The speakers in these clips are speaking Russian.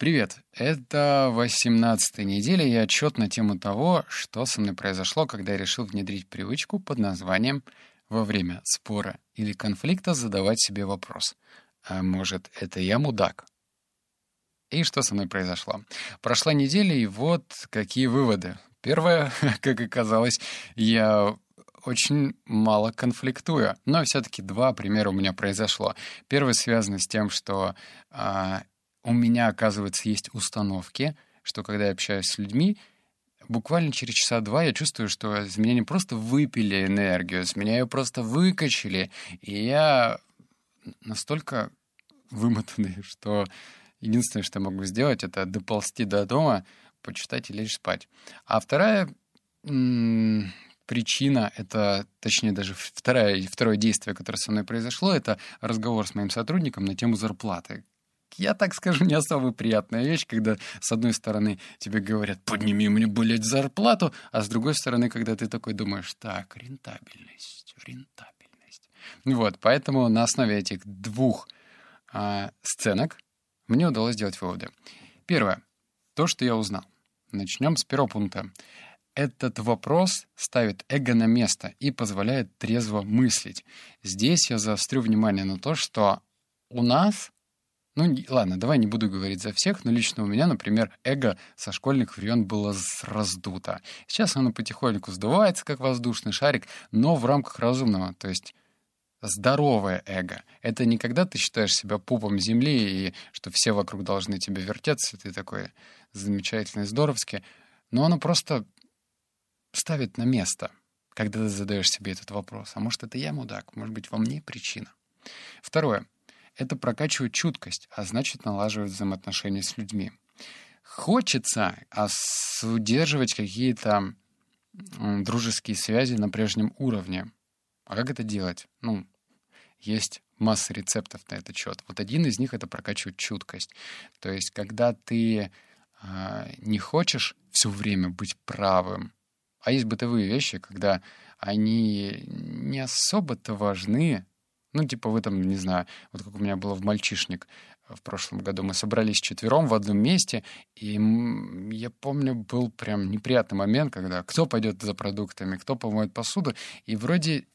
Привет! Это 18 неделя и отчет на тему того, что со мной произошло, когда я решил внедрить привычку под названием «Во время спора или конфликта задавать себе вопрос. А может, это я мудак?» И что со мной произошло? Прошла неделя, и вот какие выводы. Первое, как оказалось, я очень мало конфликтую. Но все-таки два примера у меня произошло. Первый связан с тем, что а, у меня, оказывается, есть установки, что когда я общаюсь с людьми, буквально через часа два я чувствую, что из меня не просто выпили энергию, из меня ее просто выкачали. И я настолько вымотанный, что единственное, что я могу сделать, это доползти до дома, почитать и лечь спать. А вторая причина, это, точнее, даже второе, второе действие, которое со мной произошло, это разговор с моим сотрудником на тему зарплаты я так скажу, не особо приятная вещь, когда с одной стороны тебе говорят, подними мне, блядь, зарплату, а с другой стороны, когда ты такой думаешь, так, рентабельность, рентабельность. Вот, поэтому на основе этих двух а, сценок мне удалось сделать выводы. Первое. То, что я узнал. Начнем с первого пункта. Этот вопрос ставит эго на место и позволяет трезво мыслить. Здесь я заострю внимание на то, что у нас ну, ладно, давай не буду говорить за всех, но лично у меня, например, эго со школьных времен было раздуто. Сейчас оно потихоньку сдувается, как воздушный шарик, но в рамках разумного. То есть здоровое эго. Это не когда ты считаешь себя пупом земли и что все вокруг должны тебе вертеться, ты такой замечательный, здоровский, но оно просто ставит на место, когда ты задаешь себе этот вопрос. А может, это я мудак? Может быть, во мне причина? Второе это прокачивает чуткость, а значит налаживает взаимоотношения с людьми. Хочется удерживать какие-то дружеские связи на прежнем уровне. А как это делать? Ну, есть масса рецептов на этот счет. Вот один из них — это прокачивать чуткость. То есть, когда ты э, не хочешь все время быть правым, а есть бытовые вещи, когда они не особо-то важны, ну, типа в этом, не знаю, вот как у меня было в «Мальчишник» в прошлом году. Мы собрались четвером в одном месте, и я помню, был прям неприятный момент, когда кто пойдет за продуктами, кто помоет посуду, и вроде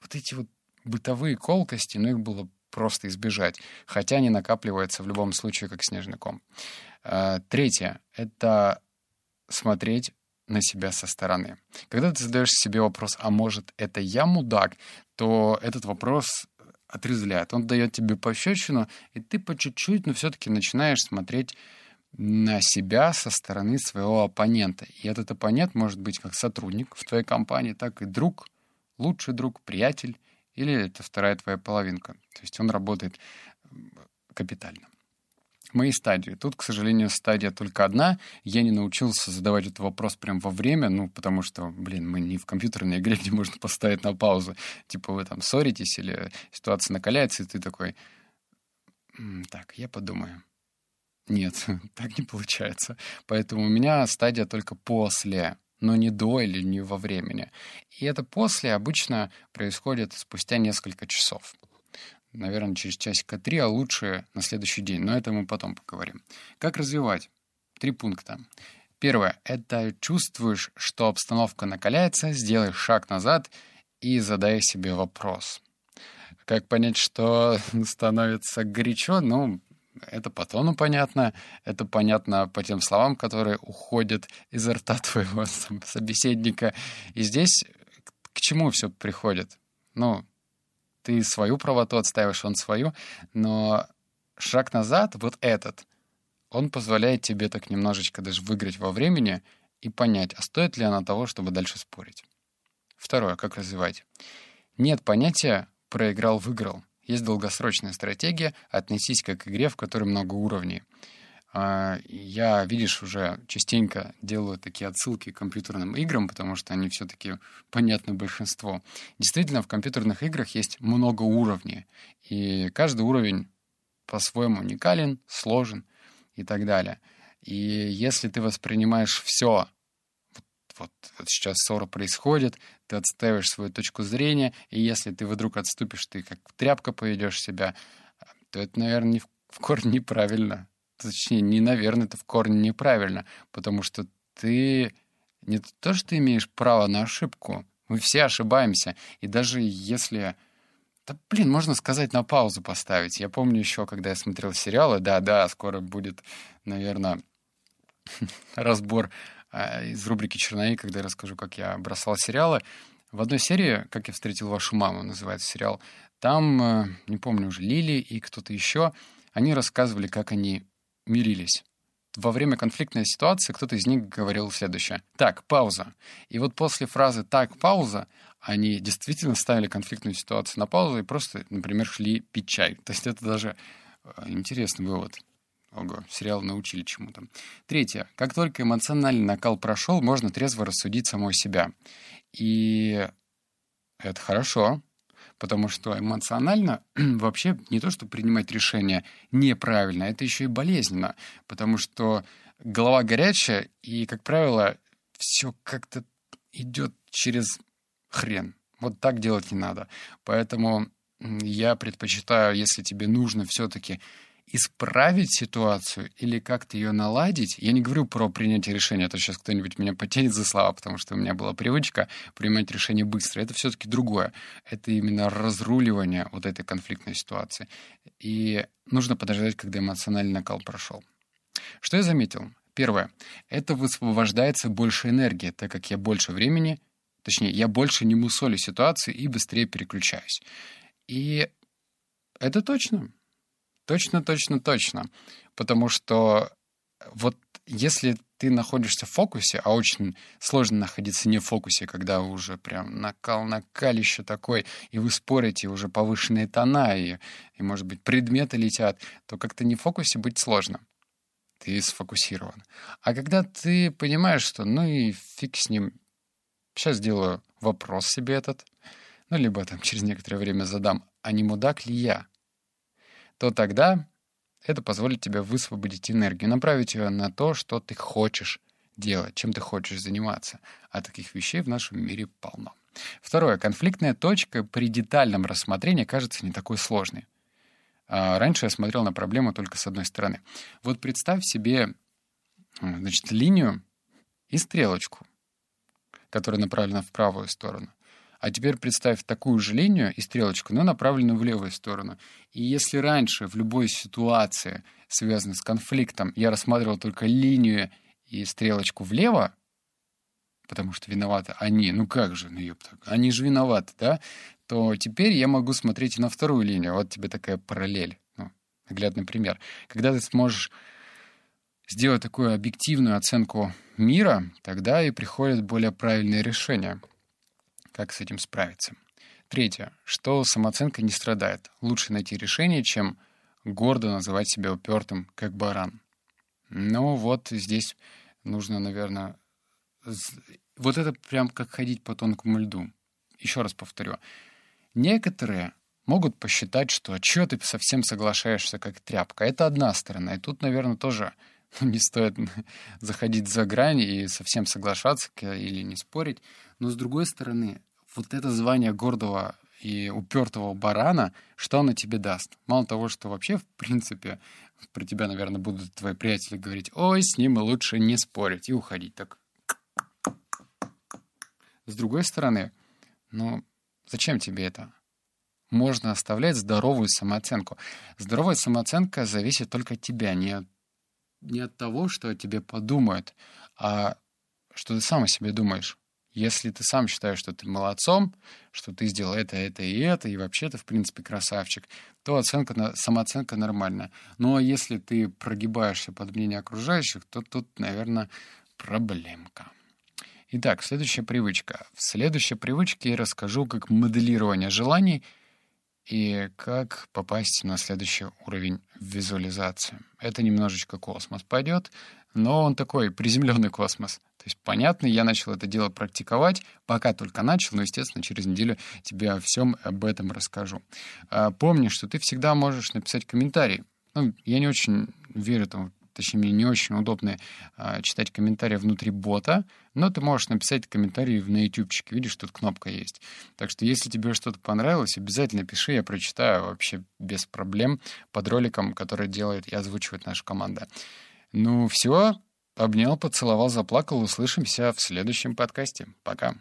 вот эти вот бытовые колкости, ну, их было просто избежать, хотя они накапливаются в любом случае как снежный ком. А, третье — это смотреть на себя со стороны. Когда ты задаешь себе вопрос, а может, это я мудак, то этот вопрос отрезвляет. Он дает тебе пощечину, и ты по чуть-чуть, но все-таки начинаешь смотреть на себя со стороны своего оппонента. И этот оппонент может быть как сотрудник в твоей компании, так и друг, лучший друг, приятель, или это вторая твоя половинка. То есть он работает капитально мои стадии. Тут, к сожалению, стадия только одна. Я не научился задавать этот вопрос прям во время, ну, потому что, блин, мы не в компьютерной игре, где можно поставить на паузу. Типа вы там ссоритесь или ситуация накаляется, и ты такой, так, я подумаю. Нет, так не получается. Поэтому у меня стадия только после, но не до или не во времени. И это после обычно происходит спустя несколько часов наверное, через часика три, а лучше на следующий день. Но это мы потом поговорим. Как развивать? Три пункта. Первое — это чувствуешь, что обстановка накаляется, сделай шаг назад и задай себе вопрос. Как понять, что становится горячо? Ну, это по тону понятно, это понятно по тем словам, которые уходят изо рта твоего собеседника. И здесь к чему все приходит? Ну, ты свою правоту отстаиваешь, он свою, но шаг назад, вот этот, он позволяет тебе так немножечко даже выиграть во времени и понять, а стоит ли она того, чтобы дальше спорить. Второе, как развивать. Нет понятия «проиграл-выиграл». Есть долгосрочная стратегия «отнесись как к игре, в которой много уровней». А, я, видишь, уже частенько делаю такие отсылки к компьютерным играм, потому что они все-таки понятны большинству. Действительно, в компьютерных играх есть много уровней, и каждый уровень по-своему уникален, сложен и так далее. И если ты воспринимаешь все, вот, вот, сейчас ссора происходит, ты отстаиваешь свою точку зрения, и если ты вдруг отступишь, ты как тряпка поведешь себя, то это, наверное, в корне неправильно точнее, не наверное, это в корне неправильно, потому что ты не то, что ты имеешь право на ошибку, мы все ошибаемся, и даже если... Да, блин, можно сказать, на паузу поставить. Я помню еще, когда я смотрел сериалы, да-да, скоро будет, наверное, разбор э, из рубрики «Черновик», когда я расскажу, как я бросал сериалы. В одной серии «Как я встретил вашу маму» называется сериал. Там, э, не помню уже, Лили и кто-то еще, они рассказывали, как они мирились. Во время конфликтной ситуации кто-то из них говорил следующее. Так, пауза. И вот после фразы «так, пауза» они действительно ставили конфликтную ситуацию на паузу и просто, например, шли пить чай. То есть это даже э, интересный вывод. Ого, сериал научили чему-то. Третье. Как только эмоциональный накал прошел, можно трезво рассудить самой себя. И это хорошо, потому что эмоционально вообще не то, что принимать решение неправильно, это еще и болезненно, потому что голова горячая, и, как правило, все как-то идет через хрен. Вот так делать не надо. Поэтому я предпочитаю, если тебе нужно все-таки исправить ситуацию или как-то ее наладить, я не говорю про принятие решения, а то сейчас кто-нибудь меня потянет за слова, потому что у меня была привычка принимать решения быстро. Это все-таки другое. Это именно разруливание вот этой конфликтной ситуации. И нужно подождать, когда эмоциональный накал прошел. Что я заметил? Первое. Это высвобождается больше энергии, так как я больше времени, точнее, я больше не мусолю ситуации и быстрее переключаюсь. И это точно. Точно, точно, точно. Потому что вот если ты находишься в фокусе, а очень сложно находиться не в фокусе, когда уже прям накал, накалище такой, и вы спорите, уже повышенные тона, и, и, может быть, предметы летят, то как-то не в фокусе быть сложно. Ты сфокусирован. А когда ты понимаешь, что ну и фиг с ним, сейчас сделаю вопрос себе этот, ну, либо там через некоторое время задам, а не мудак ли я? То тогда это позволит тебе высвободить энергию, направить ее на то, что ты хочешь делать, чем ты хочешь заниматься. А таких вещей в нашем мире полно. Второе. Конфликтная точка при детальном рассмотрении кажется не такой сложной. А раньше я смотрел на проблему только с одной стороны. Вот представь себе значит, линию и стрелочку, которая направлена в правую сторону. А теперь представь такую же линию и стрелочку, но направленную в левую сторону. И если раньше в любой ситуации, связанной с конфликтом, я рассматривал только линию и стрелочку влево, потому что виноваты они, ну как же, ну ёпта, они же виноваты, да, то теперь я могу смотреть на вторую линию. Вот тебе такая параллель, ну, наглядный пример. Когда ты сможешь сделать такую объективную оценку мира, тогда и приходят более правильные решения — как с этим справиться? Третье. Что самооценка не страдает. Лучше найти решение, чем гордо называть себя упертым, как баран. Ну вот здесь нужно, наверное... Вот это прям как ходить по тонкому льду. Еще раз повторю. Некоторые могут посчитать, что «А что ты совсем соглашаешься как тряпка. Это одна сторона. И тут, наверное, тоже не стоит заходить за грань и совсем соглашаться или не спорить. Но с другой стороны, вот это звание гордого и упертого барана, что оно тебе даст? Мало того, что вообще, в принципе, про тебя, наверное, будут твои приятели говорить, ой, с ним лучше не спорить и уходить так. С другой стороны, ну, зачем тебе это? Можно оставлять здоровую самооценку. Здоровая самооценка зависит только от тебя, не от не от того, что о тебе подумают, а что ты сам о себе думаешь. Если ты сам считаешь, что ты молодцом, что ты сделал это, это и это, и вообще ты, в принципе, красавчик, то оценка, самооценка нормальная. Но если ты прогибаешься под мнение окружающих, то тут, наверное, проблемка. Итак, следующая привычка. В следующей привычке я расскажу, как моделирование желаний — и как попасть на следующий уровень визуализации. Это немножечко космос пойдет, но он такой приземленный космос. То есть, понятно, я начал это дело практиковать, пока только начал, но, естественно, через неделю тебе о всем об этом расскажу. А, помни, что ты всегда можешь написать комментарий. Ну, я не очень верю тому, точнее, мне не очень удобно э, читать комментарии внутри бота, но ты можешь написать комментарий на ютубчике, видишь, тут кнопка есть. Так что, если тебе что-то понравилось, обязательно пиши, я прочитаю вообще без проблем под роликом, который делает и озвучивает наша команда. Ну, все, обнял, поцеловал, заплакал. Услышимся в следующем подкасте. Пока.